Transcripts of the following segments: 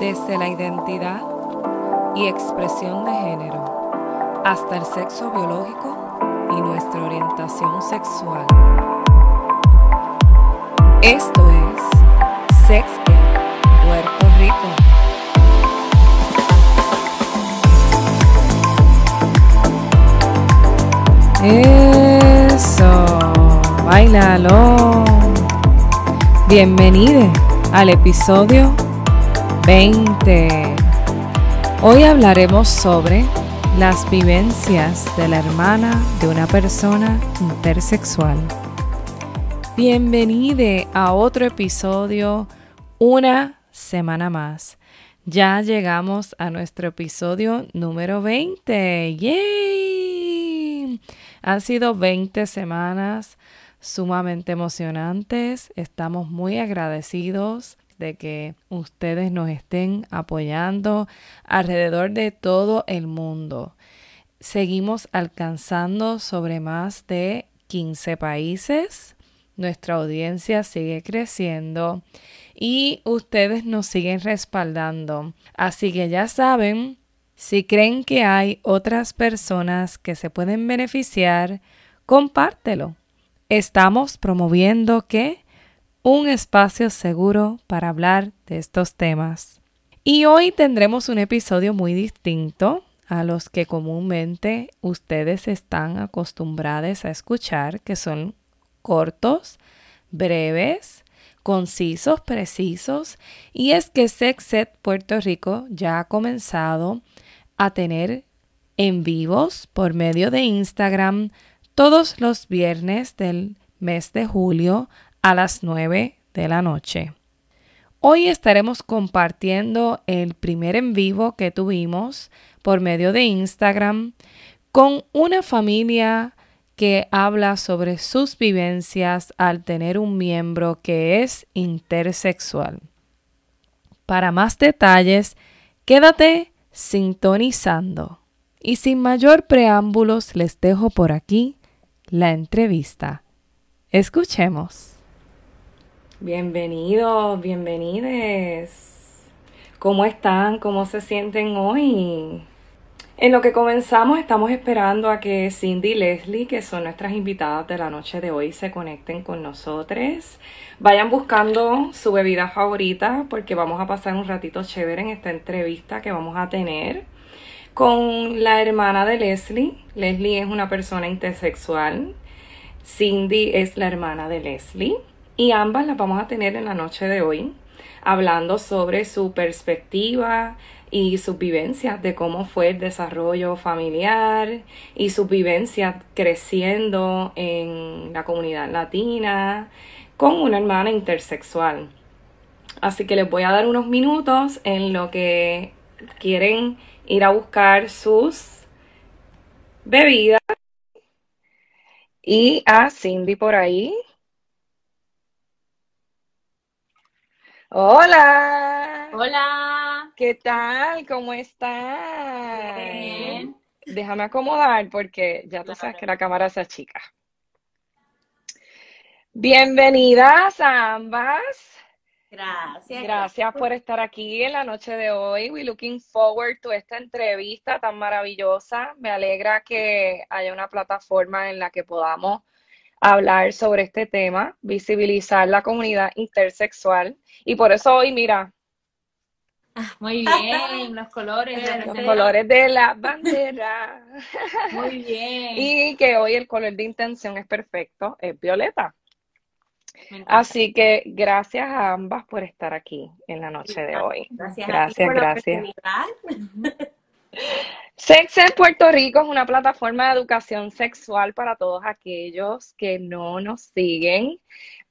desde la identidad y expresión de género hasta el sexo biológico y nuestra orientación sexual. Esto es Sex Ed Puerto Rico. Eso, bailalo. Bienvenido al episodio 20. Hoy hablaremos sobre las vivencias de la hermana de una persona intersexual. Bienvenido a otro episodio, una semana más. Ya llegamos a nuestro episodio número 20. ¡Yay! Han sido 20 semanas sumamente emocionantes. Estamos muy agradecidos de que ustedes nos estén apoyando alrededor de todo el mundo. Seguimos alcanzando sobre más de 15 países. Nuestra audiencia sigue creciendo y ustedes nos siguen respaldando. Así que ya saben, si creen que hay otras personas que se pueden beneficiar, compártelo. Estamos promoviendo que un espacio seguro para hablar de estos temas. Y hoy tendremos un episodio muy distinto a los que comúnmente ustedes están acostumbrados a escuchar, que son cortos, breves, concisos, precisos. Y es que Sexet Puerto Rico ya ha comenzado a tener en vivos por medio de Instagram todos los viernes del mes de julio a las 9 de la noche. Hoy estaremos compartiendo el primer en vivo que tuvimos por medio de Instagram con una familia que habla sobre sus vivencias al tener un miembro que es intersexual. Para más detalles, quédate sintonizando. Y sin mayor preámbulos les dejo por aquí la entrevista. Escuchemos. Bienvenidos, bienvenides. ¿Cómo están? ¿Cómo se sienten hoy? En lo que comenzamos estamos esperando a que Cindy y Leslie, que son nuestras invitadas de la noche de hoy, se conecten con nosotros. Vayan buscando su bebida favorita porque vamos a pasar un ratito chévere en esta entrevista que vamos a tener con la hermana de Leslie. Leslie es una persona intersexual. Cindy es la hermana de Leslie y ambas las vamos a tener en la noche de hoy hablando sobre su perspectiva y sus vivencias de cómo fue el desarrollo familiar y sus vivencias creciendo en la comunidad latina con una hermana intersexual. Así que les voy a dar unos minutos en lo que quieren ir a buscar sus bebidas. Y a Cindy por ahí. Hola. Hola. ¿Qué tal? ¿Cómo estás? Bien. Déjame acomodar porque ya tú sabes que la cámara se achica. Bienvenidas a ambas. Gracias. Gracias por estar aquí en la noche de hoy. We looking forward to esta entrevista tan maravillosa. Me alegra que haya una plataforma en la que podamos hablar sobre este tema, visibilizar la comunidad intersexual. Y por eso hoy, mira, Ah, Muy bien, los colores. de los la colores de la bandera. Muy bien. Y que hoy el color de intención es perfecto, es violeta. Así que gracias a ambas por estar aquí en la noche de hoy. Gracias, a ti Gracias, por la gracias. oportunidad. Sex en Puerto Rico es una plataforma de educación sexual para todos aquellos que no nos siguen.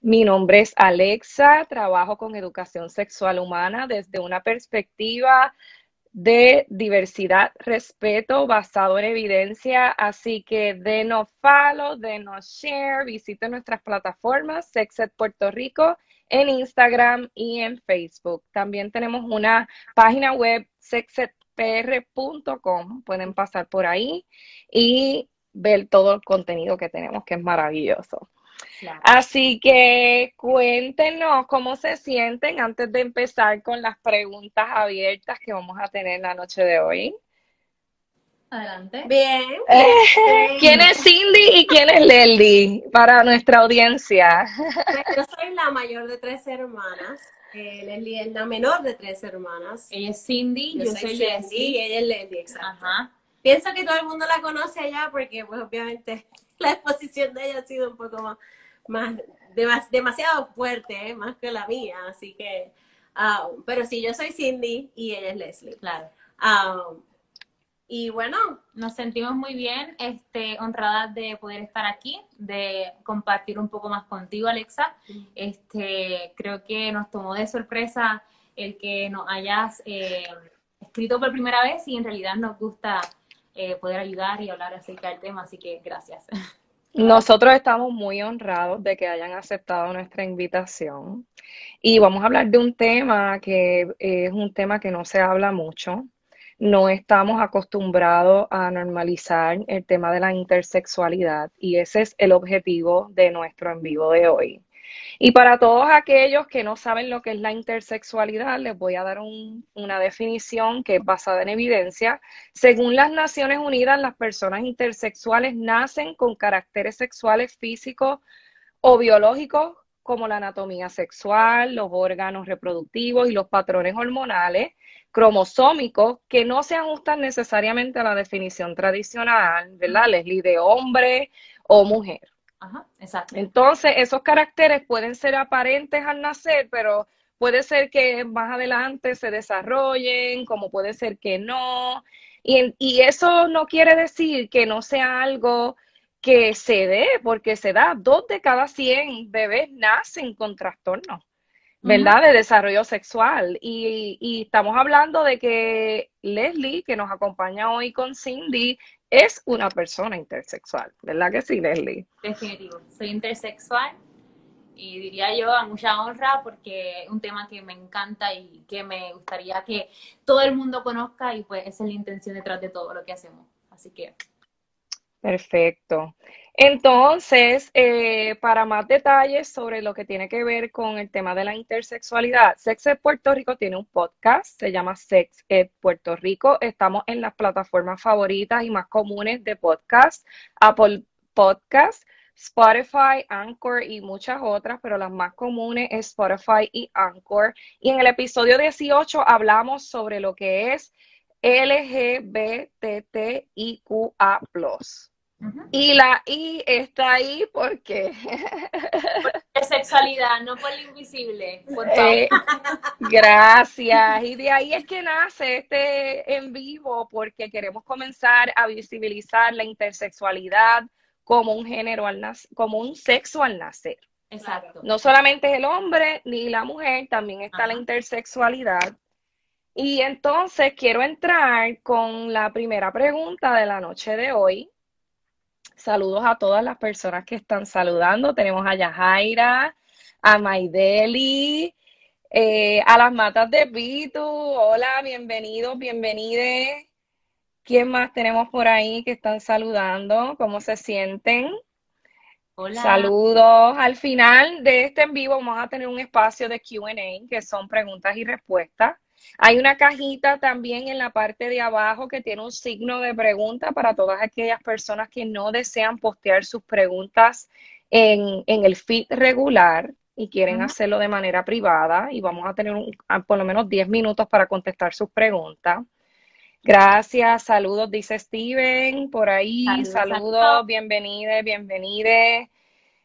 Mi nombre es Alexa, trabajo con educación sexual humana desde una perspectiva de diversidad, respeto basado en evidencia. Así que denos follow, denos share, visiten nuestras plataformas Sexed Puerto Rico en Instagram y en Facebook. También tenemos una página web sexedpr.com. Pueden pasar por ahí y ver todo el contenido que tenemos, que es maravilloso. Así que cuéntenos cómo se sienten antes de empezar con las preguntas abiertas que vamos a tener la noche de hoy. Adelante. Bien. Eh, ¿Quién es Cindy y quién es Lely para nuestra audiencia? Pues yo soy la mayor de tres hermanas. Eh, Leslie es la menor de tres hermanas. Ella es Cindy, yo, soy, Cindy y ella es Leslie, exacto. Ajá. Pienso que todo el mundo la conoce allá porque, pues, obviamente, la exposición de ella ha sido un poco más, más demasiado fuerte, ¿eh? más que la mía, así que, ah, pero sí, yo soy Cindy y ella es Leslie. Claro. Ah, y bueno, nos sentimos muy bien, este, honradas de poder estar aquí, de compartir un poco más contigo, Alexa. Este, creo que nos tomó de sorpresa el que nos hayas eh, escrito por primera vez y en realidad nos gusta eh, poder ayudar y hablar acerca del tema, así que gracias. Nosotros estamos muy honrados de que hayan aceptado nuestra invitación y vamos a hablar de un tema que es un tema que no se habla mucho, no estamos acostumbrados a normalizar el tema de la intersexualidad y ese es el objetivo de nuestro en vivo de hoy. Y para todos aquellos que no saben lo que es la intersexualidad, les voy a dar una definición que es basada en evidencia. Según las Naciones Unidas, las personas intersexuales nacen con caracteres sexuales físicos o biológicos como la anatomía sexual, los órganos reproductivos y los patrones hormonales cromosómicos que no se ajustan necesariamente a la definición tradicional, ¿verdad, Leslie? De hombre o mujer. Ajá, exacto. Entonces, esos caracteres pueden ser aparentes al nacer, pero puede ser que más adelante se desarrollen, como puede ser que no. Y, y eso no quiere decir que no sea algo que se dé, porque se da. Dos de cada cien bebés nacen con trastornos. ¿verdad? De desarrollo sexual. Y, estamos hablando de que Leslie, que nos acompaña hoy con Cindy, es una persona intersexual, ¿verdad que sí, Leslie? Definitivo, soy intersexual y diría yo a mucha honra porque es un tema que me encanta y que me gustaría que todo el mundo conozca y pues esa es la intención detrás de todo lo que hacemos. Así que... Perfecto. Entonces, eh, para más detalles sobre lo que tiene que ver con el tema de la intersexualidad, Sex Puerto Rico tiene un podcast, se llama Sex Puerto Rico. Estamos en las plataformas favoritas y más comunes de podcast, Apple Podcast, Spotify, Anchor y muchas otras, pero las más comunes es Spotify y Anchor. Y en el episodio 18 hablamos sobre lo que es LGBTIQA+. Y la I está ahí porque... Por sexualidad, no por lo invisible. Eh, gracias. Y de ahí es que nace este en vivo porque queremos comenzar a visibilizar la intersexualidad como un género al nacer, como un sexo al nacer. Exacto. No solamente es el hombre ni la mujer, también está la intersexualidad. Y entonces quiero entrar con la primera pregunta de la noche de hoy Saludos a todas las personas que están saludando. Tenemos a Yajaira, a Maideli, eh, a las matas de Pitu. Hola, bienvenidos, bienvenides. ¿Quién más tenemos por ahí que están saludando? ¿Cómo se sienten? Hola. Saludos. Al final de este en vivo vamos a tener un espacio de QA, que son preguntas y respuestas. Hay una cajita también en la parte de abajo que tiene un signo de pregunta para todas aquellas personas que no desean postear sus preguntas en, el feed regular y quieren hacerlo de manera privada y vamos a tener por lo menos 10 minutos para contestar sus preguntas. Gracias, saludos, dice Steven, por ahí, saludos, saludos bienvenidos, bienvenides.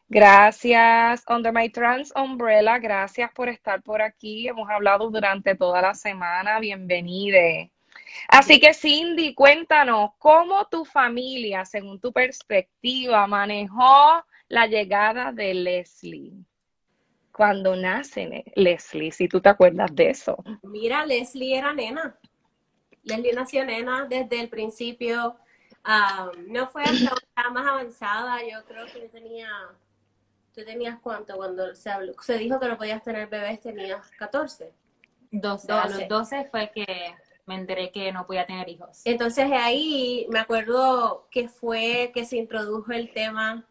Gracias, Under My Trans Umbrella, gracias por estar por aquí. Hemos hablado durante toda la semana, bienvenide. Así que Cindy, cuéntanos, ¿cómo tu familia, según tu perspectiva, manejó la llegada de Leslie? Cuando nace Leslie, si tú te acuerdas de eso. Mira, Leslie era nena. Leslie nació nena desde el principio. Ah, no fue hasta más avanzada, yo creo que tenía ¿Tú tenías cuánto cuando se habló? Se dijo que no podías tener bebés, tenías 14. 12. A los 12 fue que me enteré que no podía tener hijos. Entonces ahí me acuerdo que fue que se introdujo el tema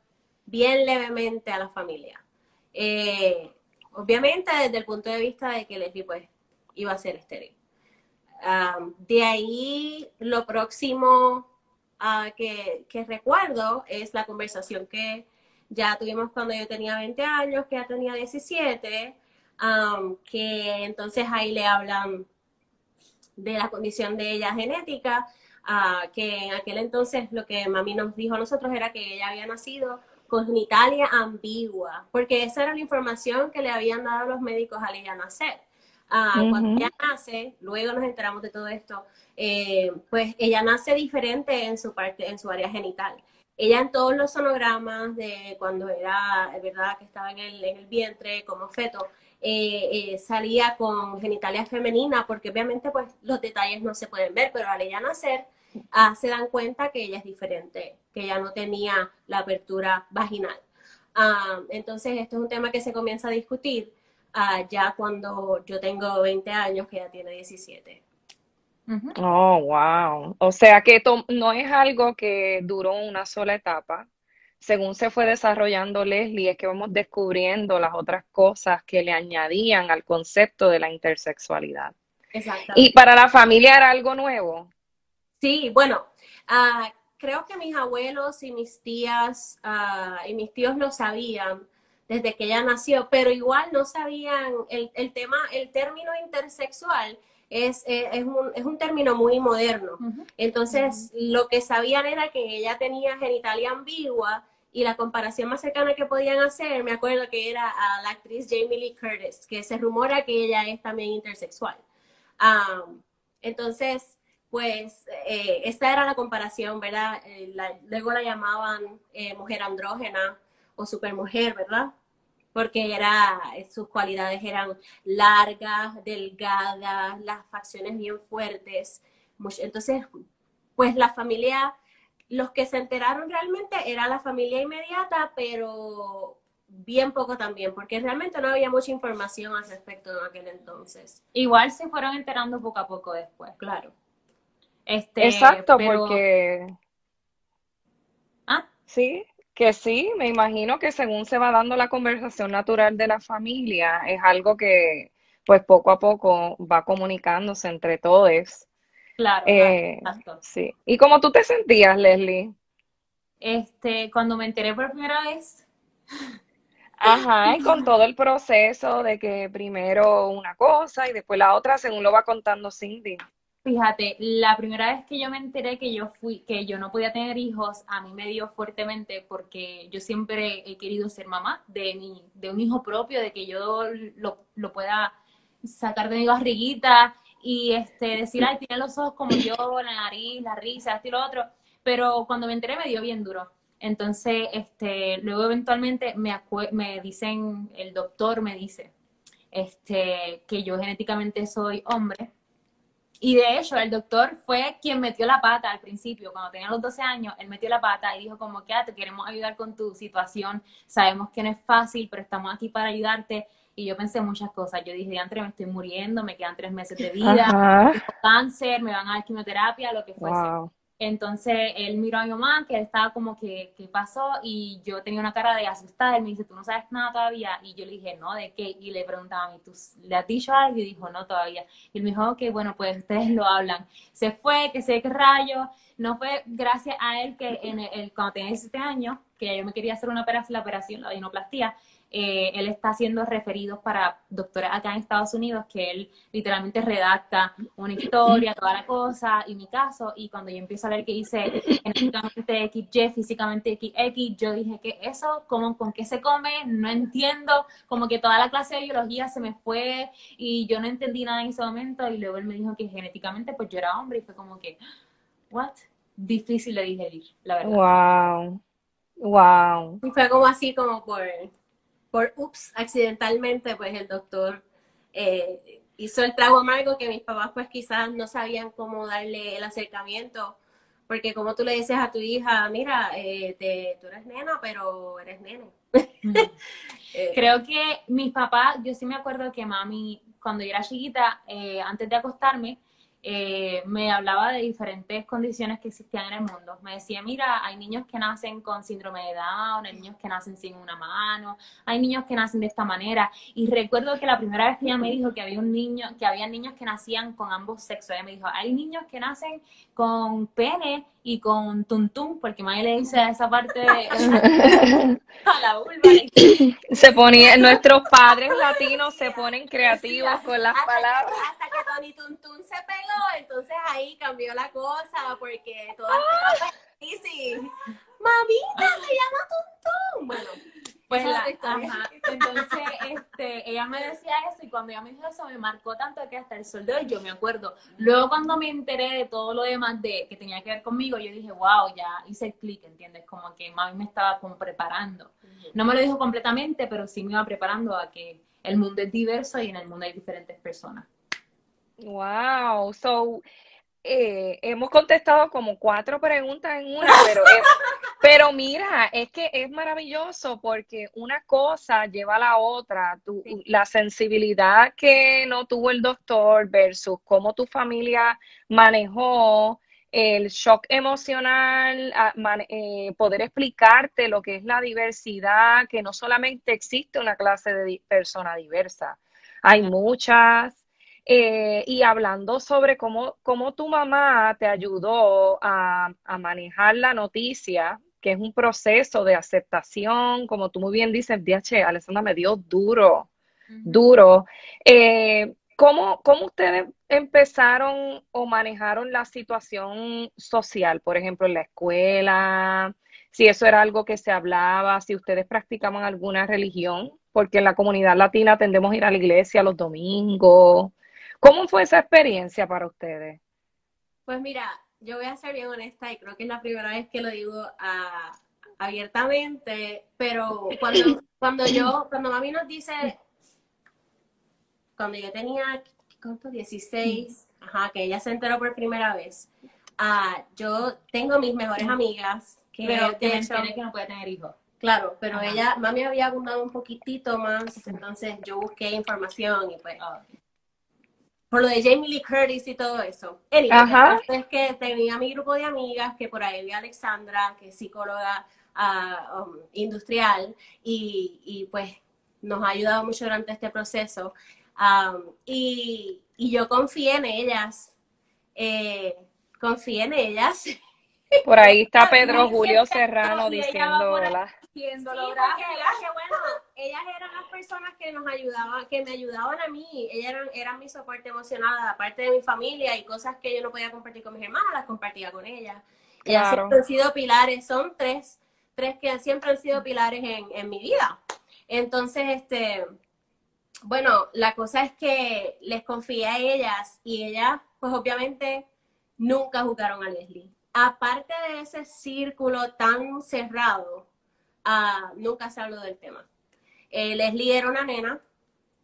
bien levemente a la familia. Eh, obviamente desde el punto de vista de que Leslie pues iba a ser estéril. de ahí lo próximo que, que, recuerdo es la conversación que ya tuvimos cuando yo tenía 20 años, que ya tenía 17, que entonces ahí le hablan de la condición de ella genética, uh, que en aquel entonces lo que mami nos dijo a nosotros era que ella había nacido con genitalia ambigua, porque esa era la información que le habían dado los médicos al ella nacer. Uh, Cuando ella nace, luego nos enteramos de todo esto, eh, pues ella nace diferente en su parte, en su área genital. Ella en todos los sonogramas de cuando era, verdad, que estaba en el, en el vientre como feto, eh, eh, salía con genitalia femenina, porque obviamente pues los detalles no se pueden ver, pero al ella nacer ah, se dan cuenta que ella es diferente, que ella no tenía la apertura vaginal. Ah, entonces esto es un tema que se comienza a discutir ah, ya cuando yo tengo 20 años, que ella tiene 17. Oh, wow. O sea que no es algo que duró una sola etapa, según se fue desarrollando Leslie, es que vamos descubriendo las otras cosas que le añadían al concepto de la intersexualidad. Exacto. ¿Y para la familia era algo nuevo? Sí, bueno, ah, creo que mis abuelos y mis tías ah, y mis tíos lo sabían desde que ella nació, pero igual no sabían el, el tema, el término intersexual es, eh, es, un, es un término muy moderno. Entonces, lo que sabían era que ella tenía genitalia ambigua y la comparación más cercana que podían hacer, me acuerdo que era a la actriz Jamie Lee Curtis, que se rumora que ella es también intersexual. entonces, pues eh, esta era la comparación, ¿verdad? Eh, luego la llamaban eh, mujer andrógena o supermujer, ¿verdad? Porque era, sus cualidades eran largas, delgadas, las facciones bien fuertes. Entonces, pues la familia los que se enteraron realmente era la familia inmediata, pero bien poco también, porque realmente no había mucha información al respecto en aquel entonces. Igual se fueron enterando poco a poco después. Claro. Este, Exacto, porque... ¿Ah? Sí, que sí, me imagino que según se va dando la conversación natural de la familia, es algo que pues poco a poco va comunicándose entre todos Claro, eh, Sí. ¿Y cómo tú te sentías, Leslie? Este, cuando me enteré por primera vez. Ajá, y con todo el proceso de que primero una cosa y después la otra, según lo va contando Cindy. Fíjate, la primera vez que yo me enteré que yo fui, que yo no podía tener hijos, a mí me dio fuertemente porque yo siempre he querido ser mamá de mi, de un hijo propio, de que yo lo, lo pueda sacar de mi barriguita y este, decir, ay, tiene los ojos como yo, la nariz, la risa, esto y lo otro. Pero cuando me enteré me dio bien duro. Entonces, este, luego eventualmente me, me dicen, el doctor me dice, este, que yo genéticamente soy hombre. Y de hecho, el doctor fue quien metió la pata al principio, cuando tenía los 12 años, él metió la pata y dijo como que ah, te queremos ayudar con tu situación, sabemos que no es fácil, pero estamos aquí para ayudarte y yo pensé muchas cosas. Yo dije, antes me estoy muriendo, me quedan tres meses de vida, tengo cáncer, me van a dar quimioterapia, lo que fuese. Entonces él miró a mi mamá, que él estaba como que, ¿qué pasó? Y yo tenía una cara de asustada. Él me dice, ¿tú no sabes nada todavía? Y yo le dije, no, ¿de qué? Y le preguntaba a mí, ¿tú le has dicho algo? Y dijo, no, todavía. Y él me dijo, ok, bueno, pues ustedes lo hablan. Se fue, que sé qué rayo. No fue gracias a él que en el, cuando tenía 17 años, que yo me quería hacer una operación, la operación, la dinoplastia, eh, él está haciendo referidos para doctores acá en Estados Unidos, que él literalmente redacta una historia, toda la cosa, y mi caso, y cuando yo empiezo a ver que hice genéticamente XY, físicamente XX, yo dije que eso, ¿cómo, ¿con qué se come? No entiendo, como que toda la clase de biología se me fue y yo no entendí nada en ese momento, y luego él me dijo que genéticamente pues yo era hombre, y fue como que, ¿what? Difícil de digerir, la verdad. Wow. Wow. Y fue como así, como por por ups, accidentalmente, pues el doctor eh, hizo el trago amargo que mis papás pues quizás no sabían cómo darle el acercamiento, porque como tú le dices a tu hija, mira, eh, te, tú eres nena, pero eres nene. Eh, Creo que mis papás, yo sí me acuerdo que mami, cuando yo era chiquita, antes de acostarme, eh, me hablaba de diferentes condiciones que existían en el mundo. Me decía, mira, hay niños que nacen con síndrome de Down, hay niños que nacen sin una mano, hay niños que nacen de esta manera. Y recuerdo que la primera vez que ella me dijo que había un niño, que había niños que nacían con ambos sexos, ella me dijo, hay niños que nacen con pene y con tuntum, porque Maya le dice esa parte a la vulva. Se ponía, nuestros padres latinos se ponen creativos con las palabras. hasta que Tony Tuntum se pegó, entonces ahí cambió la cosa, porque todas sí, sí. Mamita, se llama Tuntum. Bueno, pues la, ajá. Entonces, este, ella me decía eso y cuando ella me dijo eso me marcó tanto que hasta el sol de hoy yo me acuerdo. Luego cuando me enteré de todo lo demás de que tenía que ver conmigo, yo dije, wow, ya hice el clic, ¿entiendes? Como que mami me estaba como preparando. No me lo dijo completamente, pero sí me iba preparando a que el mundo es diverso y en el mundo hay diferentes personas. Wow, so eh, hemos contestado como cuatro preguntas en una, pero, pero mira, es que es maravilloso porque una cosa lleva a la otra. Tu, La sensibilidad que no tuvo el doctor versus cómo tu familia manejó el shock emocional, eh, poder explicarte lo que es la diversidad, que no solamente existe una clase de persona diversa, hay muchas eh, y hablando sobre cómo, cómo tu mamá te ayudó a, manejar la noticia, que es un proceso de aceptación, como tú muy bien dices, DH, Alessandra me dio duro, duro. Eh, ¿cómo, ¿Cómo ustedes empezaron o manejaron la situación social, por ejemplo, en la escuela? Si eso era algo que se hablaba, si ustedes practicaban alguna religión, porque en la comunidad latina tendemos a ir a la iglesia los domingos. ¿Cómo fue esa experiencia para ustedes? Pues mira, yo voy a ser bien honesta y creo que es la primera vez que lo digo ah, abiertamente, pero cuando, cuando yo, cuando mami nos dice, cuando yo tenía, ¿cuánto? 16, ajá, que ella se enteró por primera vez, uh, yo tengo mis mejores amigas que, pero que, que no puede tener hijos. Claro, pero ella, mami había abundado un poquitito más, entonces yo busqué información y pues ah, por lo de Jamie Lee Curtis y todo eso. entonces que tenía mi grupo de amigas, que por ahí había Alexandra, que es psicóloga um, industrial, y, pues nos ha ayudado mucho durante este proceso. Um, y, yo confié en ellas, eh, confié en ellas. Por ahí está Pedro Julio Serrano diciendo, sí, porque, bueno, ellas eran las personas que nos ayudaban, que me ayudaban a mí, ellas eran, eran mi soporte emocional, aparte de mi familia y cosas que yo no podía compartir con mis hermanas, las compartía con ellas. Ellas siempre han sido pilares, son tres, tres que siempre han sido pilares en, en mi vida. Entonces, este, bueno, la cosa es que les confié a ellas y ellas, pues obviamente, nunca jugaron a Leslie. Aparte de ese círculo tan cerrado, nunca se habló del tema. Eh, Leslie era una nena,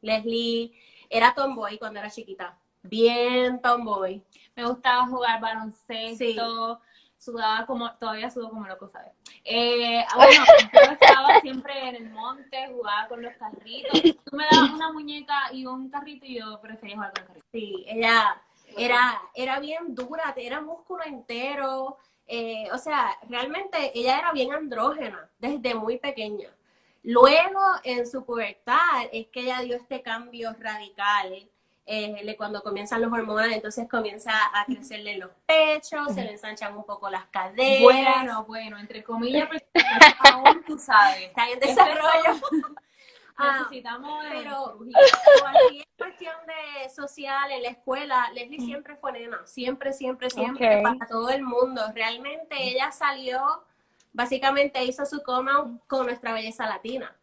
Leslie era tomboy cuando era chiquita, bien tomboy. Me gustaba jugar baloncesto, sudaba como, todavía sudo como loco, ¿sabes? Eh, bueno, yo estaba siempre en el monte, jugaba con los carritos. Tú me dabas una muñeca y un carrito y yo prefería jugar con el carrito. Sí, ella era, era bien dura, era músculo entero, eh, o sea, realmente ella era bien andrógena desde muy pequeña. Luego, en su pubertad, es que ella dio este cambio radical. Eh, cuando comienzan los hormonas, entonces comienza a crecerle los pechos, se le ensanchan un poco las caderas. Bueno, bueno, entre comillas, aún tú sabes. Está en desarrollo. Ah, necesitamos pero cualquier cuestión de social en la escuela, Leslie siempre fue nena, siempre, siempre, siempre, para todo el mundo. Realmente ella salió, básicamente hizo su coma con nuestra belleza latina.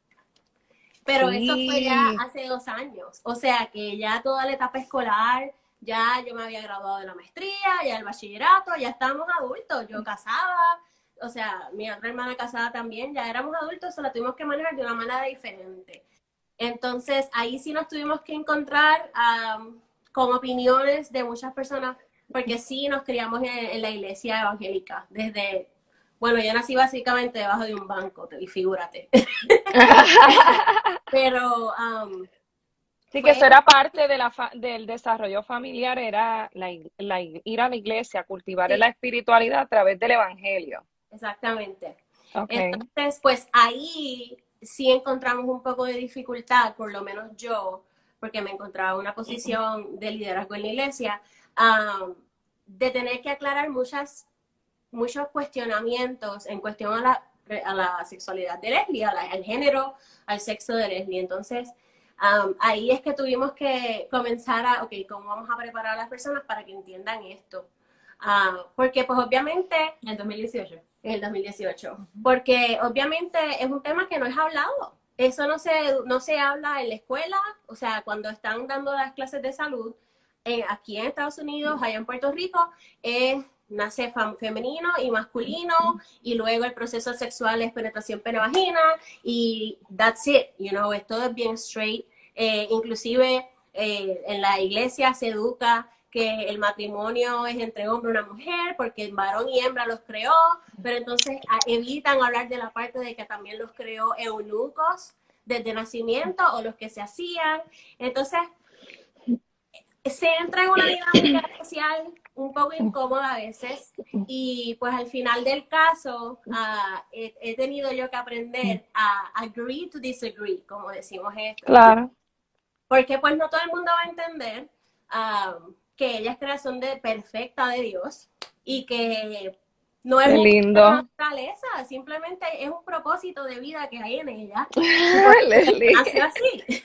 Pero eso fue ya hace dos años. O sea que ya toda la etapa escolar, ya yo me había graduado de la maestría, ya el bachillerato, ya estábamos adultos, yo casaba, o sea, mi otra hermana casada también, ya éramos adultos, solo la tuvimos que manejar de una manera diferente. Entonces, ahí sí nos tuvimos que encontrar con opiniones de muchas personas, porque sí nos criamos en, la iglesia evangélica, desde, bueno, yo nací básicamente debajo de un banco, te figúrate. pero, Sí, que eso era parte de la del desarrollo familiar, era la, ir a la iglesia, cultivar la espiritualidad a través del evangelio. Exactamente. Entonces, pues ahí sí encontramos un poco de dificultad, por lo menos yo, porque me encontraba en una posición de liderazgo en la iglesia, de tener que aclarar muchas, muchos cuestionamientos en cuestión a la, a la sexualidad de Leslie, al género, al sexo de Leslie. Entonces, ahí es que tuvimos que comenzar a, ok, ¿cómo vamos a preparar a las personas para que entiendan esto? Ah, porque pues obviamente... En el 2018. En el 2018. Porque obviamente es un tema que no es hablado. Eso no se, no se habla en la escuela, o sea, cuando están dando las clases de salud, eh, aquí en Estados Unidos, allá en Puerto Rico, nace femenino y masculino y luego el proceso sexual es penetración pene-vagina y that's it, you know, es todo bien straight. Eh, inclusive eh, en la iglesia se educa que el matrimonio es entre hombre y una mujer, porque el varón y hembra los creó, pero entonces ah, evitan hablar de la parte de que también los creó eunucos desde nacimiento o los que se hacían. Entonces, se entra en una dinámica social un poco incómoda a veces y pues al final del caso ah, he, tenido yo que aprender a agree to disagree, como decimos esto. Claro. Porque pues no todo el mundo va a entender ah, que ella es creación de, perfecta de Dios y que no es una naturaleza, simplemente es un propósito de vida que hay en ella. Así así.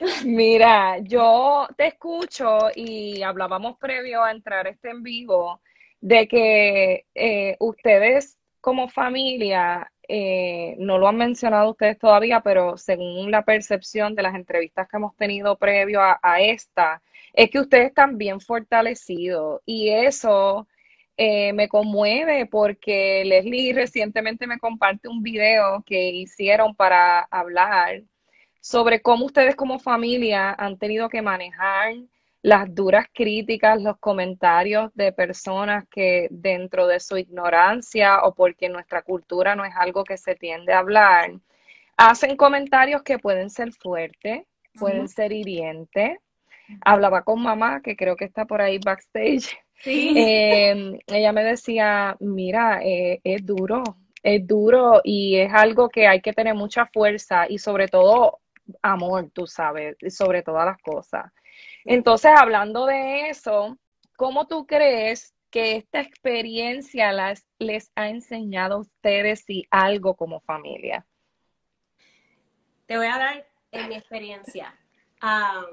Mira, yo te escucho y hablábamos previo a entrar este en vivo de que eh, ustedes como familia, eh, no lo han mencionado ustedes todavía, pero según la percepción de las entrevistas que hemos tenido previo a, esta, es que ustedes están bien fortalecidos y eso eh, me conmueve porque Leslie recientemente me comparte un video que hicieron para hablar sobre cómo ustedes como familia han tenido que manejar las duras críticas, los comentarios de personas que dentro de su ignorancia o porque nuestra cultura no es algo que se tiende a hablar, hacen comentarios que pueden ser fuertes, pueden ser hirientes. Hablaba con mamá, que creo que está por ahí backstage. Em, ella me decía, mira, eh, es duro, es duro y es algo que hay que tener mucha fuerza y sobre todo amor, tú sabes, sobre todas las cosas. Entonces, hablando de eso, ¿cómo tú crees que esta experiencia las, les ha enseñado a ustedes y algo como familia? Te voy a dar en mi experiencia.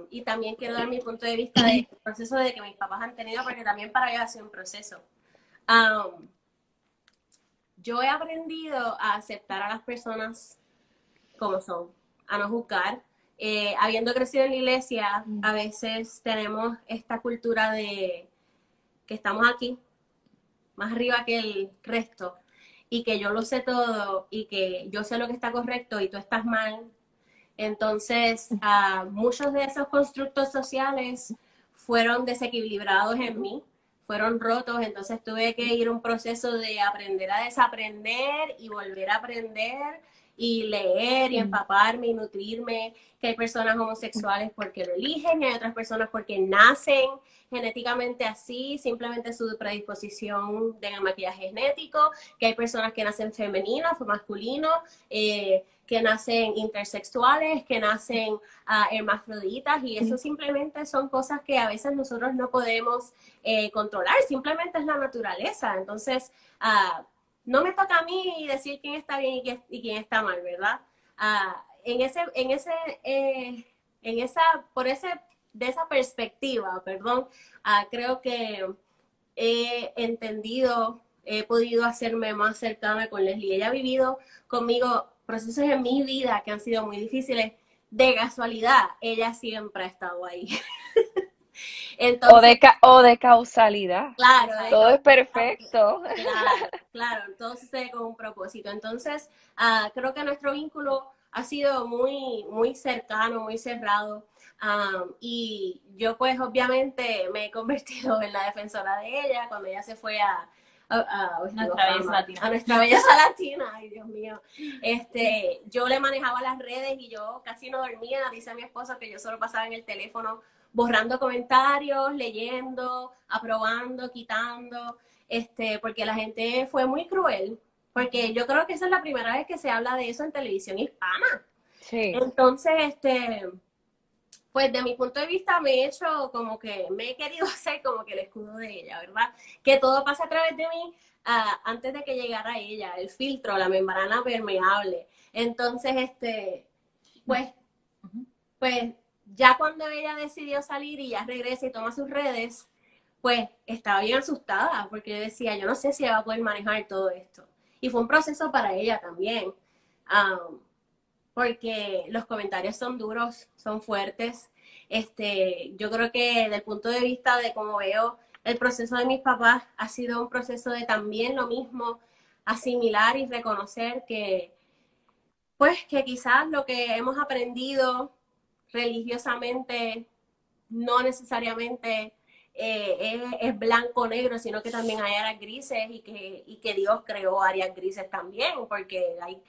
y también quiero dar mi punto de vista del proceso de que mis papás han tenido, porque también para ellos ha sido un proceso. yo he aprendido a aceptar a las personas como son a no juzgar. Eh, habiendo crecido en la iglesia, a veces tenemos esta cultura de que estamos aquí, más arriba que el resto, y que yo lo sé todo, y que yo sé lo que está correcto y tú estás mal. Entonces, muchos de esos constructos sociales fueron desequilibrados en mí, fueron rotos, entonces tuve que ir un proceso de aprender a desaprender y volver a aprender y leer y empaparme y nutrirme, que hay personas homosexuales porque lo eligen y hay otras personas porque nacen genéticamente así, simplemente su predisposición del maquillaje genético, que hay personas que nacen femeninos o masculinos, eh, que nacen intersexuales, que nacen uh, hermafroditas y eso simplemente son cosas que a veces nosotros no podemos eh, controlar, simplemente es la naturaleza. Entonces, uh, no me toca a mí decir quién está bien y quién, está mal, ¿verdad? Ah, en ese, en ese, eh, en esa, por ese, de esa perspectiva, perdón, ah, creo que he entendido, he podido hacerme más cercana con Leslie. Ella ha vivido conmigo procesos en mi vida que han sido muy difíciles. De casualidad, ella siempre ha estado ahí. o, de o de causalidad. Claro. todo es perfecto. Claro, claro, todo sucede con un propósito. Entonces, uh, creo que nuestro vínculo ha sido muy, muy cercano, muy cerrado. y yo pues obviamente me he convertido en la defensora de ella cuando ella se fue a, a, nuestra belleza latina. a nuestra belleza latina, ay Dios mío. Este, yo le manejaba las redes y yo casi no dormía, dice mi esposo que yo solo pasaba en el teléfono borrando comentarios, leyendo, aprobando, quitando, este, porque la gente fue muy cruel, porque yo creo que esa es la primera vez que se habla de eso en televisión hispana. Sí. Entonces, este, pues de mi punto de vista me he hecho como que me he querido hacer como que el escudo de ella, ¿verdad? Que todo pasa a través de mí uh, antes de que llegara ella, el filtro, la membrana permeable. Entonces, este, pues, pues ya cuando ella decidió salir y ya regresa y toma sus redes, pues estaba bien asustada porque decía, yo no sé si va a poder manejar todo esto. Y fue un proceso para ella también. Porque los comentarios son duros, son fuertes. Este, yo creo que desde el punto de vista de cómo veo el proceso de mis papás, ha sido un proceso de también lo mismo, asimilar y reconocer que, pues, que quizás lo que hemos aprendido religiosamente no necesariamente eh, es, blanco o negro, sino que también hay áreas grises y que, y que Dios creó áreas grises también, porque hay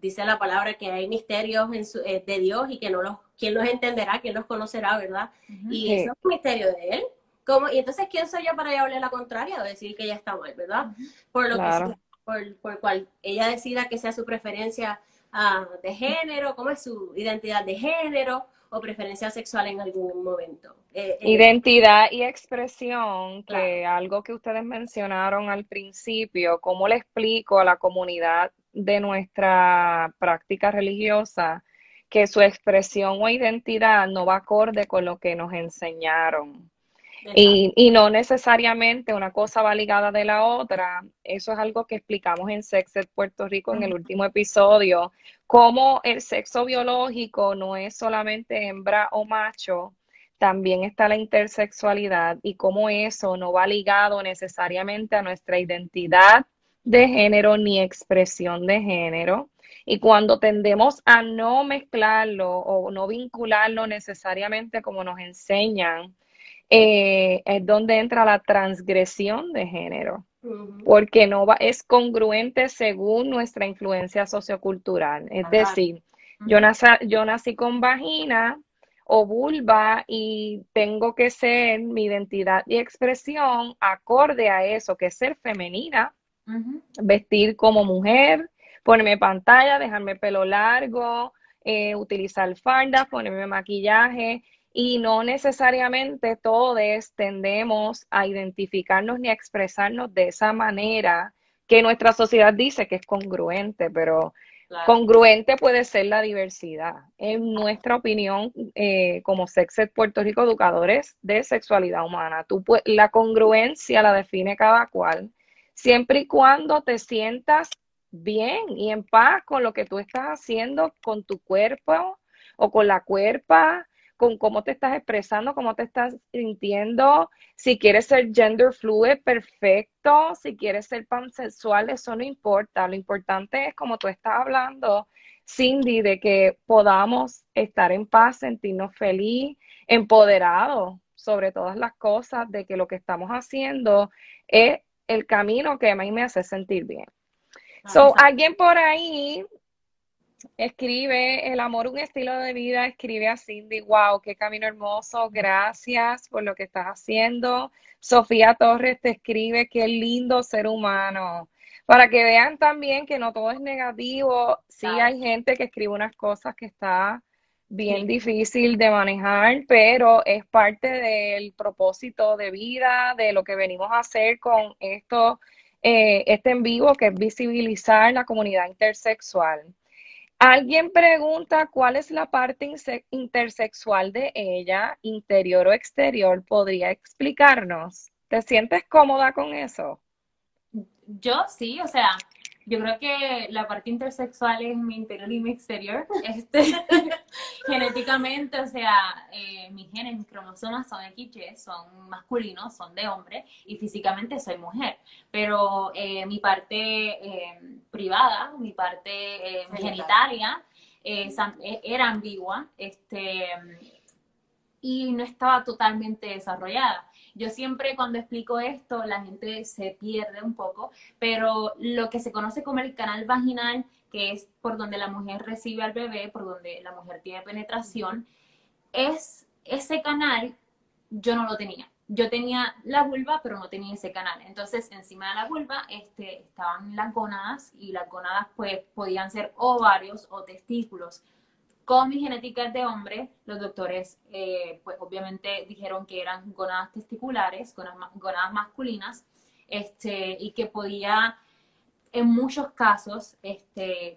dice la palabra que hay misterios eh, de Dios y que no los, quién los entenderá, quién los conocerá, ¿verdad? Y eso es un misterio de Él. ¿Cómo? Y entonces, ¿quién soy yo para hablarle la contraria o decir que ella está mal, ¿verdad? Por lo que por, por cual ella decida que sea su preferencia ah, de género, cómo es su identidad de género o preferencia sexual en algún momento. Eh, eh, Identidad y expresión, que algo que ustedes mencionaron al principio, ¿cómo le explico a la comunidad de nuestra práctica religiosa que su expresión o identidad no va acorde con lo que nos enseñaron. Y, y, no necesariamente una cosa va ligada de la otra. Eso es algo que explicamos en Sexed Puerto Rico en el último episodio, cómo el sexo biológico no es solamente hembra o macho, también está la intersexualidad y cómo eso no va ligado necesariamente a nuestra identidad de género ni expresión de género. Y cuando tendemos a no mezclarlo o no vincularlo necesariamente como nos enseñan, eh, es donde entra la transgresión de género, porque no va, es congruente según nuestra influencia sociocultural. Es decir, yo, nací, yo nací con vagina o vulva y tengo que ser mi identidad y expresión acorde a eso, que es ser femenina vestir como mujer, ponerme pantalla, dejarme pelo largo, eh, utilizar faldas, ponerme maquillaje y no necesariamente todos tendemos a identificarnos ni a expresarnos de esa manera que nuestra sociedad dice que es congruente, pero congruente puede ser la diversidad. En nuestra opinión, eh, como Sexed Puerto Rico Educadores de Sexualidad Humana, tú, la congruencia la define cada cual siempre y cuando te sientas bien y en paz con lo que tú estás haciendo con tu cuerpo o con la cuerpa, con cómo te estás expresando, cómo te estás sintiendo. Si quieres ser gender fluid, perfecto. Si quieres ser pansexual, eso no importa. Lo importante es, como tú estás hablando, Cindy, de que podamos estar en paz, sentirnos feliz, empoderados sobre todas las cosas, de que lo que estamos haciendo es el camino que a mí me hace sentir bien. Ah, so, alguien por ahí escribe, el amor, un estilo de vida, escribe a Cindy, wow, qué camino hermoso, gracias por lo que estás haciendo. Sofía Torres te escribe, qué lindo ser humano. Para que vean también que no todo es negativo, sí hay gente que escribe unas cosas que está bien difícil de manejar, pero es parte del propósito de vida, de lo que venimos a hacer con esto, eh, este en vivo, que es visibilizar la comunidad intersexual. Alguien pregunta cuál es la parte intersexual de ella, interior o exterior. ¿Podría explicarnos? ¿Te sientes cómoda con eso? Yo sí, o sea, yo creo que la parte intersexual es mi interior y mi exterior. Este, genéticamente, o sea, eh, mis genes, mis cromosomas son XY, son masculinos, son de hombre, y físicamente soy mujer. Pero eh, mi parte eh, privada, mi parte genitalia, era ambigua. Este, y no estaba totalmente desarrollada. Yo siempre cuando explico esto, la gente se pierde un poco, pero lo que se conoce como el canal vaginal, que es por donde la mujer recibe al bebé, por donde la mujer tiene penetración, es ese canal yo no lo tenía. Yo tenía la vulva, pero no tenía ese canal. Entonces, encima de la vulva este, estaban las gónadas y las gónadas pues podían ser ovarios o testículos con mi genética de hombre, los doctores, eh, pues obviamente dijeron que eran gonadas testiculares, gonadas, masculinas, este, y que podía, en muchos casos, este,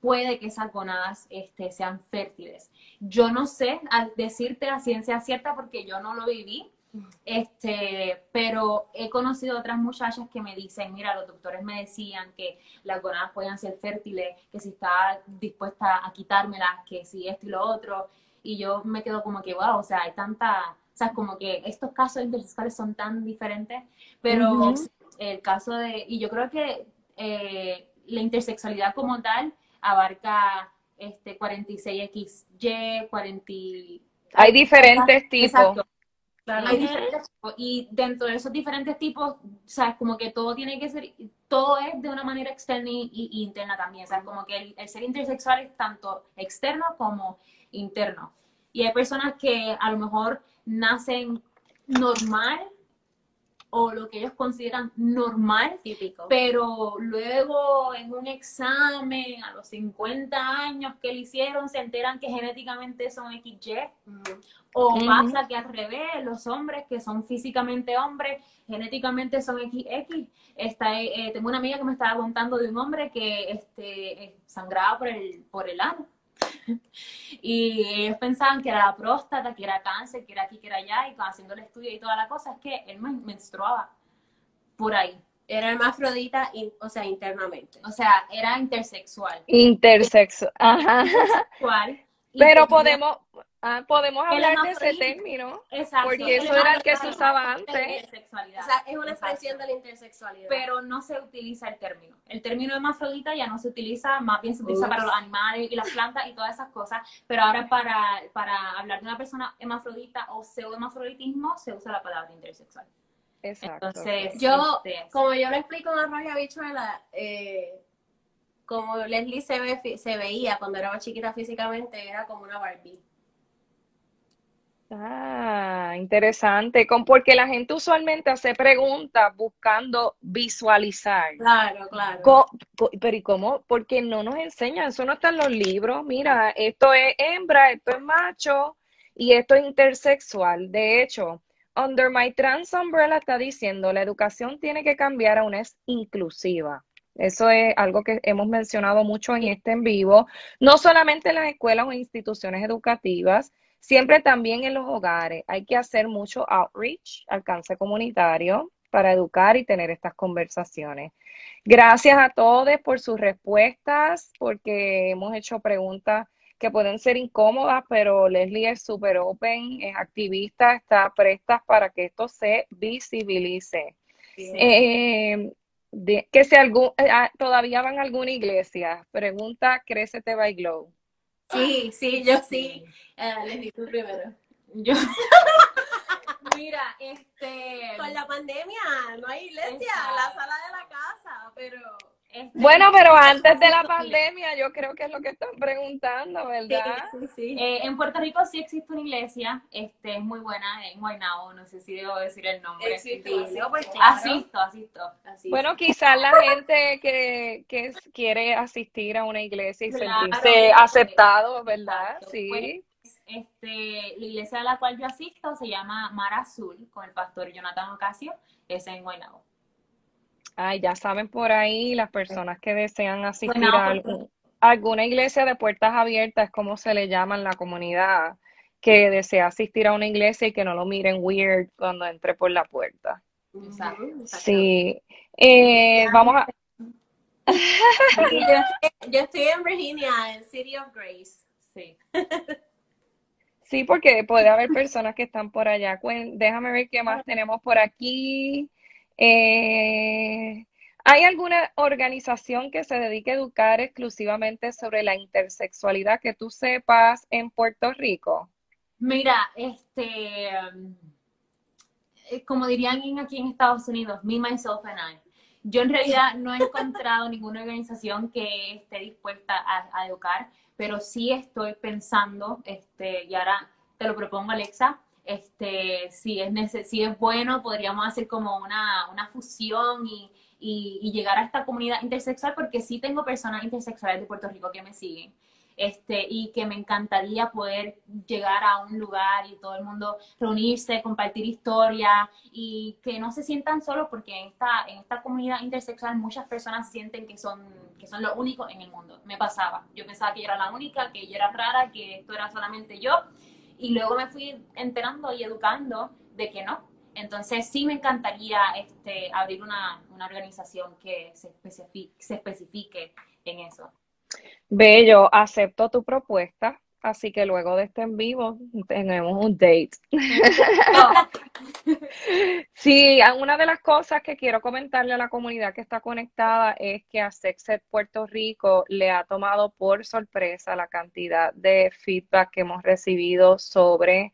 puede que esas gonadas este, sean fértiles. Yo no sé al decirte la ciencia cierta porque yo no lo viví, este, pero he conocido otras muchachas que me dicen, mira, los doctores me decían que las gonadas podían ser fértiles, que si estaba dispuesta a quitármelas, que si esto y lo otro, y yo me quedo como que, wow, o sea, hay tanta, o sea, como que estos casos intersexuales son tan diferentes, pero el caso de, y yo creo que eh, la intersexualidad como tal abarca este 46XY, 40... Hay diferentes tipos. Y dentro de esos diferentes tipos, sea, como que todo tiene que ser, todo es de una manera externa y, interna también. Sea, como que el, ser intersexual es tanto externo como interno. Y hay personas que a lo mejor nacen normal o lo que ellos consideran normal, típico. Pero luego en un examen a los 50 años que le hicieron se enteran que genéticamente son XY. O pasa que al revés, los hombres que son físicamente hombres, genéticamente son XX. Esta, eh, tengo una amiga que me estaba contando de un hombre que este, sangraba por el, por el ano. y ellos pensaban que era la próstata, que era cáncer, que era aquí, que era allá, y haciendo el estudio y toda la cosa, es que él menstruaba por ahí. Era hermafrodita, o sea, internamente. O sea, era intersexual. Intersexual, ajá. Intersexual. Pero podemos, Ah, podemos hablar de ese término. Exacto. Porque eso era el que se usaba antes. O sea, es una expresión de la intersexualidad. Pero no se utiliza el término. El término hermafrodita ya no se utiliza, más bien se utiliza para los animales y las plantas y todas esas cosas. Pero ahora para, para hablar de una persona hermafrodita o pseudo-hermafroditismo se usa la palabra intersexual. Exacto. Entonces, yo, este, como yo lo explico en Arroyo Habichuela, eh, como Leslie se, ve, se veía cuando era más chiquita físicamente, era como una Barbie. Ah, interesante, con, porque la gente usualmente hace preguntas buscando visualizar. Claro, claro. pero ¿y cómo? Porque no nos enseñan, eso no está en los libros. Mira, esto es hembra, esto es macho y esto es intersexual. De hecho, Under My Trans Umbrella está diciendo, la educación tiene que cambiar a una es inclusiva. Eso es algo que hemos mencionado mucho en este en vivo, no solamente en las escuelas o instituciones educativas, Siempre también en los hogares hay que hacer mucho outreach, alcance comunitario, para educar y tener estas conversaciones. Gracias a todos por sus respuestas, porque hemos hecho preguntas que pueden ser incómodas, pero Leslie es súper open, es activista, está presta para que esto se visibilice. Eh, que si algún, eh, ah, todavía van a alguna iglesia, pregunta Crécete by Glow. Sí, sí, yo sí. Uh, les tú primero. Yo. Mira, este. Con la pandemia no hay iglesia, la sala de la casa, pero. Este, bueno, pero antes de la pandemia, yo creo que es lo que están preguntando, ¿verdad? Sí, sí, eh, en Puerto Rico sí existe una iglesia, este, es muy buena, en Guaynabo, no sé si debo decir el nombre. Existe, pues, Asisto, asisto, Bueno, quizás la gente que, que quiere asistir a una iglesia y sentirse aceptado, ¿verdad? Sí. Pues, este, la iglesia a la cual yo asisto se llama Mar Azul, con el pastor Jonathan Ocasio, es en Guaynabo. Ay, ya saben por ahí las personas que desean asistir a alguna iglesia de puertas abiertas, como se le llama en la comunidad, que desea asistir a una iglesia y que no lo miren weird cuando entre por la puerta. Exacto. Sí. Eh, vamos a... yo, estoy en Virginia, en City of Grace. Sí. Sí, porque puede haber personas que están por allá. Déjame ver qué más tenemos por aquí. Eh, ¿Hay alguna organización que se dedique a educar exclusivamente sobre la intersexualidad que tú sepas en Puerto Rico? Mira, este, eh, como dirían aquí en Estados Unidos, me, myself and I. Yo en realidad no he encontrado ninguna organización que esté dispuesta a, educar, pero sí estoy pensando, este, y ahora te lo propongo Alexa, este, si es, si es bueno, podríamos hacer como una, una fusión y, y, y, llegar a esta comunidad intersexual, porque sí tengo personas intersexuales de Puerto Rico que me siguen este, y que me encantaría poder llegar a un lugar y todo el mundo reunirse, compartir historia y que no se sientan solos porque en esta, en esta comunidad intersexual muchas personas sienten que son, que son los únicos en el mundo. Me pasaba. Yo pensaba que yo era la única, que yo era rara, que esto era solamente yo. Y luego me fui enterando y educando de que no. Entonces sí me encantaría este, abrir una, una organización que se especifique, se especifique en eso. Bello, acepto tu propuesta, así que luego de este en vivo tenemos un date. sí, una de las cosas que quiero comentarle a la comunidad que está conectada es que a Sexed Puerto Rico le ha tomado por sorpresa la cantidad de feedback que hemos recibido sobre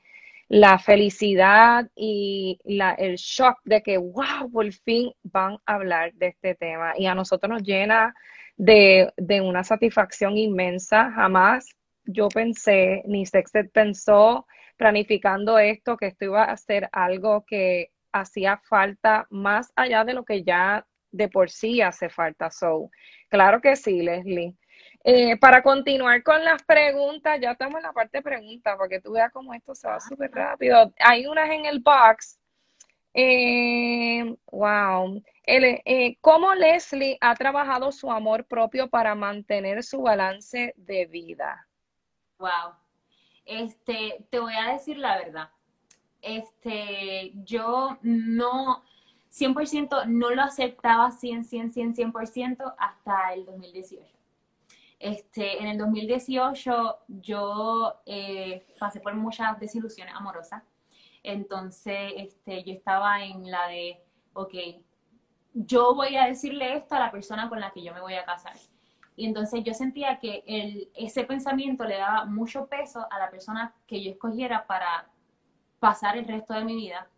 la felicidad y la, el shock de que, wow, por fin van a hablar de este tema. Y a nosotros nos llena de, de una satisfacción inmensa. Jamás yo pensé, ni Sextet pensó planificando esto, que esto iba a ser algo que hacía falta más allá de lo que ya de por sí hace falta. So, claro que sí, Leslie. Eh, para continuar con las preguntas, ya estamos en la parte de preguntas, para que tú veas cómo esto se va súper rápido. Hay unas en el box. Eh, wow. Eh, ¿Cómo Leslie ha trabajado su amor propio para mantener su balance de vida? Wow. Este, te voy a decir la verdad. Este, yo no, 100% no lo aceptaba 100, 100, 100, 100% hasta el 2018. Este, en el 2018 yo eh, pasé por muchas desilusiones amorosas. Entonces, este, yo estaba en la de, ok, yo voy a decirle esto a la persona con la que yo me voy a casar. Y entonces yo sentía que ese pensamiento le daba mucho peso a la persona que yo escogiera para pasar el resto de mi vida.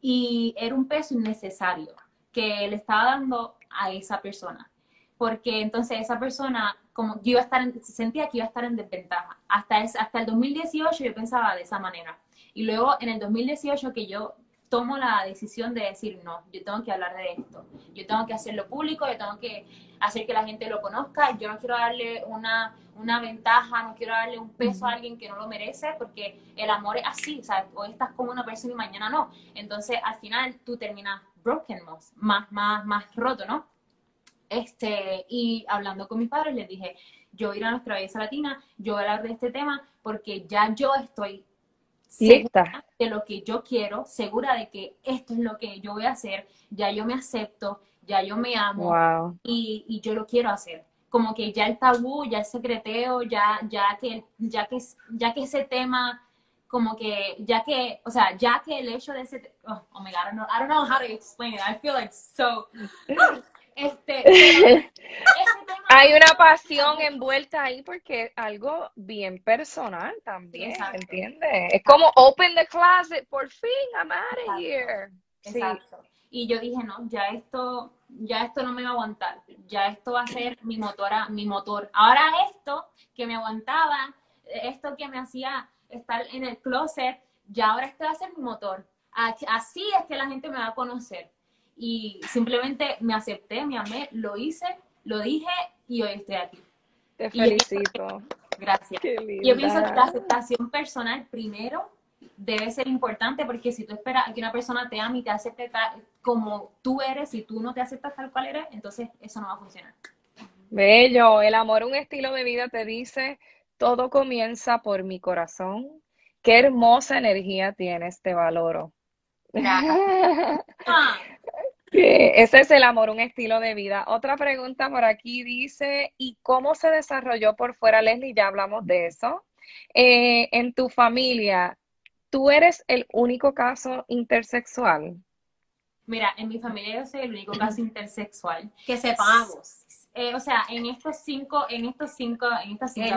Y era un peso innecesario que le estaba dando a esa persona. Porque entonces esa persona, como yo iba a estar, sentía que iba a estar en desventaja. Hasta, hasta el 2018 yo pensaba de esa manera. Y luego en el 2018 que yo tomo la decisión de decir, no, yo tengo que hablar de esto, yo tengo que hacerlo público, yo tengo que hacer que la gente lo conozca, yo no quiero darle una, una ventaja, no quiero darle un peso a alguien que no lo merece, porque el amor es así, ¿sabes? Hoy estás con una persona y mañana no. Entonces, al final, tú terminas broken, más, más, más roto, ¿no? Este, y hablando con mis padres, les dije, yo voy a ir a nuestra belleza latina, yo voy a hablar de este tema, porque ya yo estoy segura de lo que yo quiero, segura de que esto es lo que yo voy a hacer, ya yo me acepto, ya yo me amo y, yo lo quiero hacer. Como que ya el tabú, ya el secreteo, ya, ya que, ya que, ya que ese tema, como que, ya que, o sea, ya que el hecho de ese, oh, oh my god, I don't know, I don't know how to explain it. I feel like so, este, Hay una pasión envuelta ahí porque es algo bien personal también, ¿entiendes? Es como open the closet, por fin, I'm out of here. Exacto. Y yo dije, no, ya esto, ya esto no me va a aguantar, ya esto va a ser mi motora, mi motor. Ahora esto que me aguantaba, esto que me hacía estar en el closet, ya ahora esto va a ser mi motor. Así es que la gente me va a conocer y simplemente me acepté, me amé, lo hice, lo dije y hoy estoy aquí. Te felicito. gracias. Yo pienso que la aceptación personal primero debe ser importante porque si tú esperas que una persona te ame y te acepte como tú eres y tú no te aceptas tal cual eres, entonces eso no va a funcionar. Bello, el amor un estilo de vida te dice, todo comienza por mi corazón. Qué hermosa energía tienes, te valoro. Ese es el amor, un estilo de vida. Otra pregunta por aquí dice, ¿y cómo se desarrolló por fuera, Leslie? Ya hablamos de eso. Eh, en tu familia, ¿tú eres el único caso intersexual? Mira, en mi familia yo soy el único caso intersexual. Que sepamos. Eh, o sea, en estos cinco, en estos cinco, en estas cinco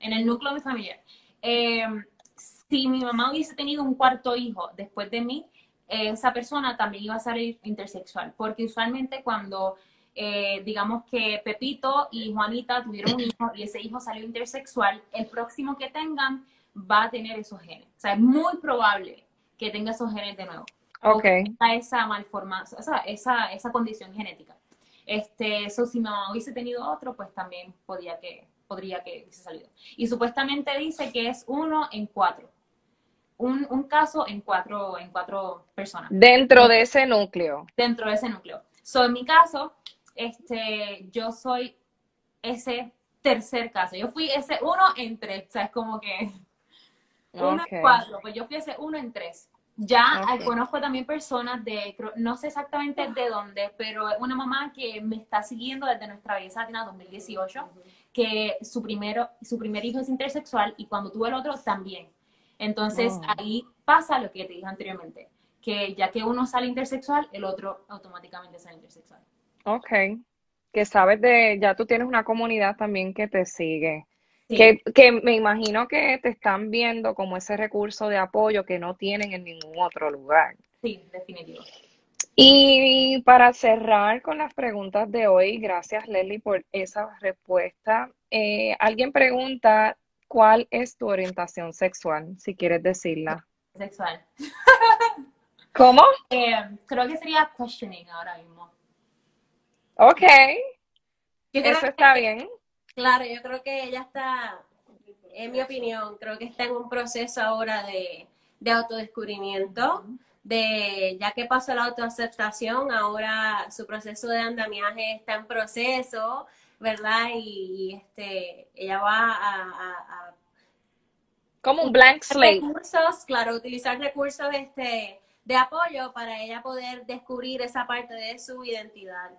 en el núcleo de mi familia. Eh, si mi mamá hubiese tenido un cuarto hijo después de mí, esa persona también iba a salir intersexual, porque usualmente cuando eh, digamos que Pepito y Juanita tuvieron un hijo y ese hijo salió intersexual, el próximo que tengan va a tener esos genes. O sea, es muy probable que tenga esos genes de nuevo. Ok. Esa malformación, esa, esa, esa condición genética. Este, eso si no hubiese tenido otro, pues también podría que, podría que hubiese salido. Y supuestamente dice que es uno en cuatro un, un, caso en cuatro, en cuatro personas. Dentro de ese núcleo. Dentro de ese núcleo. So, en mi caso, este, yo soy ese tercer caso. Yo fui ese uno en tres. O sea, es como que uno en cuatro. Pues yo fui ese uno en tres. Ya conozco también personas de, no sé exactamente de dónde, pero una mamá que me está siguiendo desde nuestra belleza latina 2018, que su, primero, su primer hijo es intersexual y cuando tuvo el otro también. Entonces oh. ahí pasa lo que te dije anteriormente, que ya que uno sale intersexual, el otro automáticamente sale intersexual. Ok, que sabes de, ya tú tienes una comunidad también que te sigue. Que, que, me imagino que te están viendo como ese recurso de apoyo que no tienen en ningún otro lugar. Sí, definitivo. Y para cerrar con las preguntas de hoy, gracias Leslie por esa respuesta. Eh, alguien pregunta, ¿Cuál es tu orientación sexual, si quieres decirla? Sexual. ¿Cómo? Eh, creo que sería questioning ahora mismo. Ok. Eso está bien. Claro, yo creo que ella está, en mi opinión, creo que está en un proceso ahora de, de autodescubrimiento, de ya que pasó la autoaceptación, ahora su proceso de andamiaje está en proceso, ¿verdad? Y, este, ella va a, como un blank slate. Recursos, claro, utilizar recursos este, de apoyo para ella poder descubrir esa parte de su identidad.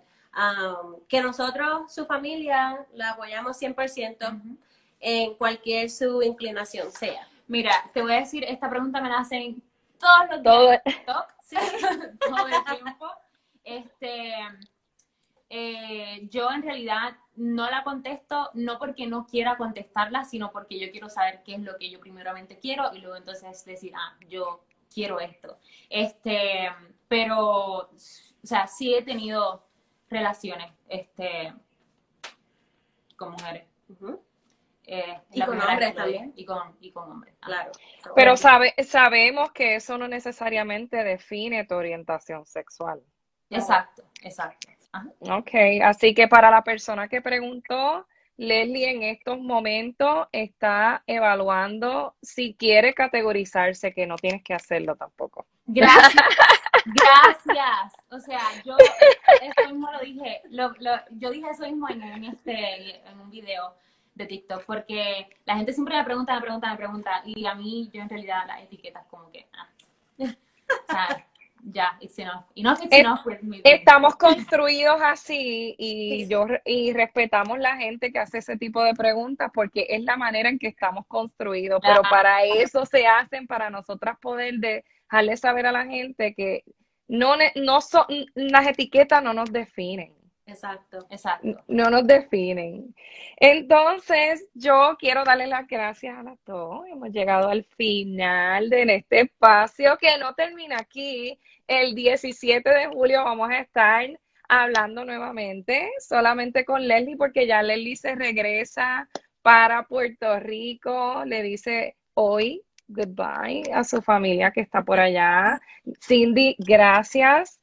que nosotros, su familia, la apoyamos 100% en cualquier su inclinación sea. Mira, te voy a decir, esta pregunta me la hacen todos los días. todo el tiempo. Este, eh, yo en realidad no la contesto no porque no quiera contestarla, sino porque yo quiero saber qué es lo que yo primeramente quiero y luego entonces decir, ah, yo quiero esto. Este, pero, o sea, sí he tenido relaciones, este, con mujeres. Eh, y con hombres también. Y con, y con hombres, claro. Pero sabe, sabemos que eso no necesariamente define tu orientación sexual. Exacto, exacto. Ok, así que para la persona que preguntó, Leslie en estos momentos está evaluando si quiere categorizarse, que no tienes que hacerlo tampoco. Gracias. Gracias. O sea, yo eso mismo lo dije, yo dije eso mismo en, este, en un video de TikTok, porque la gente siempre me pregunta, me pregunta, me pregunta, y a mí yo en realidad las etiquetas como que, ah. o sea, ya, it's enough. Enough is enough with me. Estamos construidos así y yo y respetamos la gente que hace ese tipo de preguntas porque es la manera en que estamos construidos, pero para eso se hacen para nosotras poder dejarle saber a la gente que no no son las etiquetas no nos definen. Exacto, exacto. No nos definen. Entonces, yo quiero darle las gracias a las dos. Hemos llegado al final de este espacio que no termina aquí. El 17 de julio vamos a estar hablando nuevamente, solamente con Leslie, porque ya Leslie se regresa para Puerto Rico. Le dice hoy goodbye a su familia que está por allá. Cindy, gracias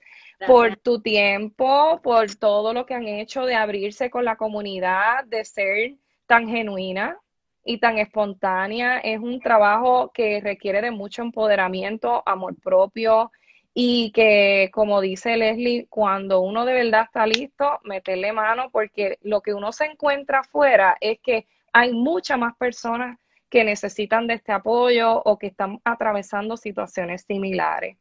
por tu tiempo, por todo lo que han hecho de abrirse con la comunidad, de ser tan genuina y tan espontánea. Es un trabajo que requiere de mucho empoderamiento, amor propio y que, como dice Leslie, cuando uno de verdad está listo, meterle mano porque lo que uno se encuentra afuera es que hay muchas más personas que necesitan de este apoyo o que están atravesando situaciones similares.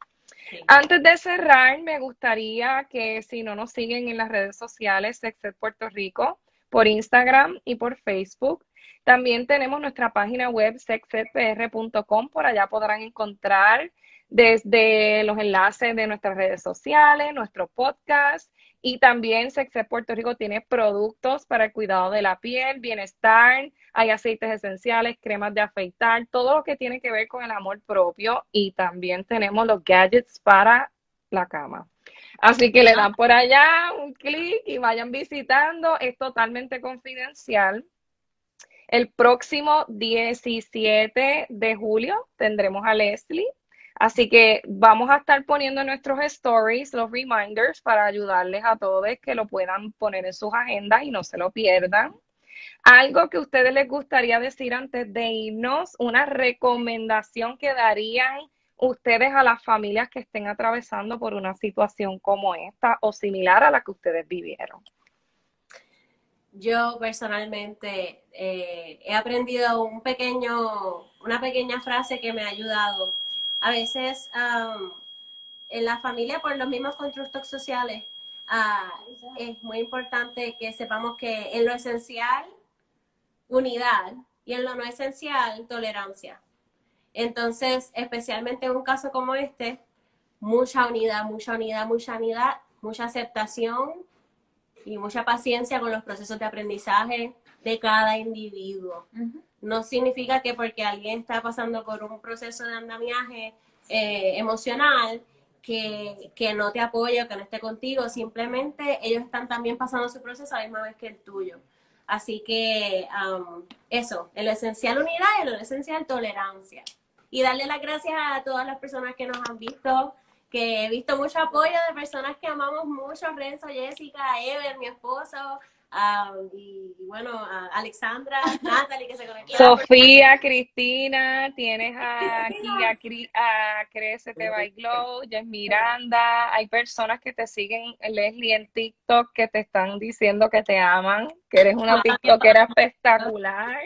Antes de cerrar, me gustaría que si no nos siguen en las redes sociales, Sexed Puerto Rico, por Instagram y por Facebook. También tenemos nuestra página web sexedpr.com, por allá podrán encontrar desde los enlaces de nuestras redes sociales, nuestro podcast Y también Sexet Puerto Rico tiene productos para el cuidado de la piel, bienestar, hay aceites esenciales, cremas de afeitar, todo lo que tiene que ver con el amor propio y también tenemos los gadgets para la cama. Así que le dan por allá un clic y vayan visitando. Es totalmente confidencial. El próximo 17 de julio tendremos a Leslie. Así que vamos a estar poniendo en nuestros stories los reminders para ayudarles a todos que lo puedan poner en sus agendas y no se lo pierdan. Algo que ustedes les gustaría decir antes de irnos, una recomendación que darían ustedes a las familias que estén atravesando por una situación como esta o similar a la que ustedes vivieron. Yo personalmente eh, he aprendido un pequeño, una pequeña frase que me ha ayudado. A veces en la familia, por los mismos constructos sociales, ah, es muy importante que sepamos que en lo esencial, unidad, y en lo no esencial, tolerancia. Entonces, especialmente en un caso como este, mucha unidad, mucha unidad, mucha unidad, mucha aceptación y mucha paciencia con los procesos de aprendizaje de cada individuo. No significa que porque alguien está pasando por un proceso de andamiaje eh, emocional, que, que, no te apoye que no esté contigo, simplemente ellos están también pasando su proceso a la misma vez que el tuyo. Así que um, eso, en lo esencial unidad y en lo esencial tolerancia. Y darle las gracias a todas las personas que nos han visto, que he visto mucho apoyo de personas que amamos mucho, Renzo, Jessica, Ever, mi esposo, y, bueno, Alexandra, Natalie que se conectó. Sofía, Cristina, tienes aquí a, a Crecete by Glow, Jess Miranda, hay personas que te siguen, Leslie, en TikTok que te están diciendo que te aman, que eres una TikTokera espectacular.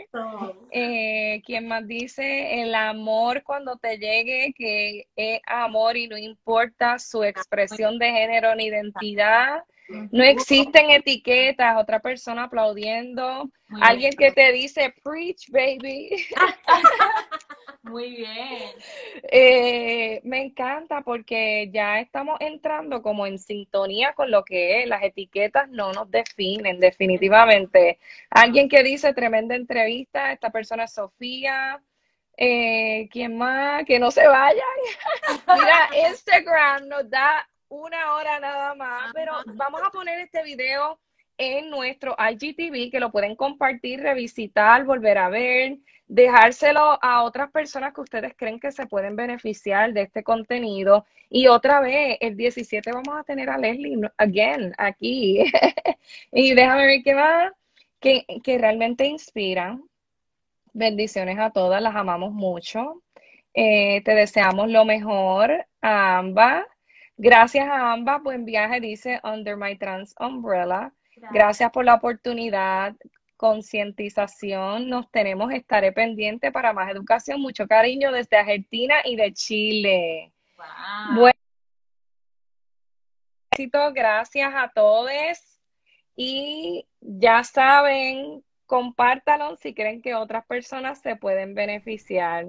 Eh, ¿Quién más dice? El amor cuando te llegue, que es amor y no importa su expresión de género ni identidad. No existen etiquetas, otra persona aplaudiendo, alguien que te dice, preach, baby. Muy bien. Eh, me encanta porque ya estamos entrando como en sintonía con lo que es. Las etiquetas no nos definen definitivamente. Alguien que dice tremenda entrevista, esta persona es Sofía. Eh, ¿Quién más? Que no se vayan. Mira, Instagram nos da una hora nada más, pero vamos a poner este video en nuestro IGTV que lo pueden compartir, revisitar, volver a ver, dejárselo a otras personas que ustedes creen que se pueden beneficiar de este contenido. Y otra vez, el 17 vamos a tener a Leslie again aquí. y déjame ver qué va, que, que realmente inspiran. Bendiciones a todas, las amamos mucho. Eh, te deseamos lo mejor a ambas. Gracias a ambas, buen viaje, dice Under My Trans Umbrella. Gracias, por la oportunidad, concientización. Nos tenemos, estaré pendiente para más educación. Mucho cariño desde Argentina y de Chile. Bueno, gracias a todos. Y ya saben, compártanlo si creen que otras personas se pueden beneficiar.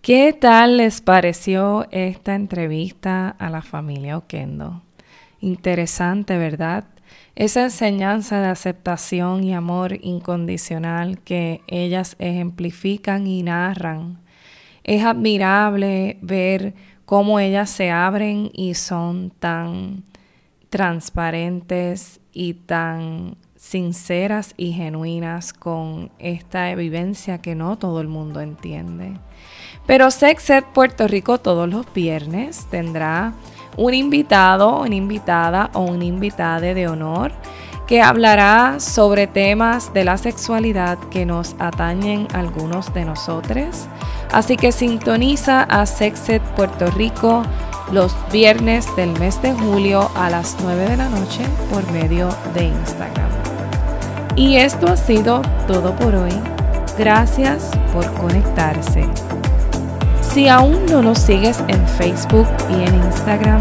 ¿Qué tal les pareció esta entrevista a la familia Oquendo? Interesante, ¿verdad? Esa enseñanza de aceptación y amor incondicional que ellas ejemplifican y narran. Es admirable ver cómo ellas se abren y son tan transparentes y tan sinceras y genuinas con esta vivencia que no todo el mundo entiende. Pero Sexet Puerto Rico todos los viernes tendrá un invitado, una invitada o una invitada de honor que hablará sobre temas de la sexualidad que nos atañen algunos de nosotros. Así que sintoniza a Sexet Puerto Rico los viernes del mes de julio a las 9 de la noche por medio de Instagram. Y esto ha sido todo por hoy. Gracias por conectarse. Si aún no nos sigues en Facebook y en Instagram,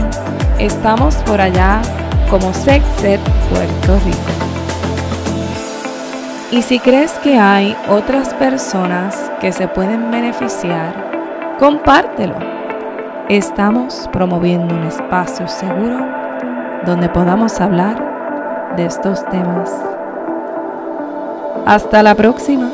estamos por allá como Sexet Puerto Rico. Y si crees que hay otras personas que se pueden beneficiar, compártelo. Estamos promoviendo un espacio seguro donde podamos hablar de estos temas. Hasta la próxima.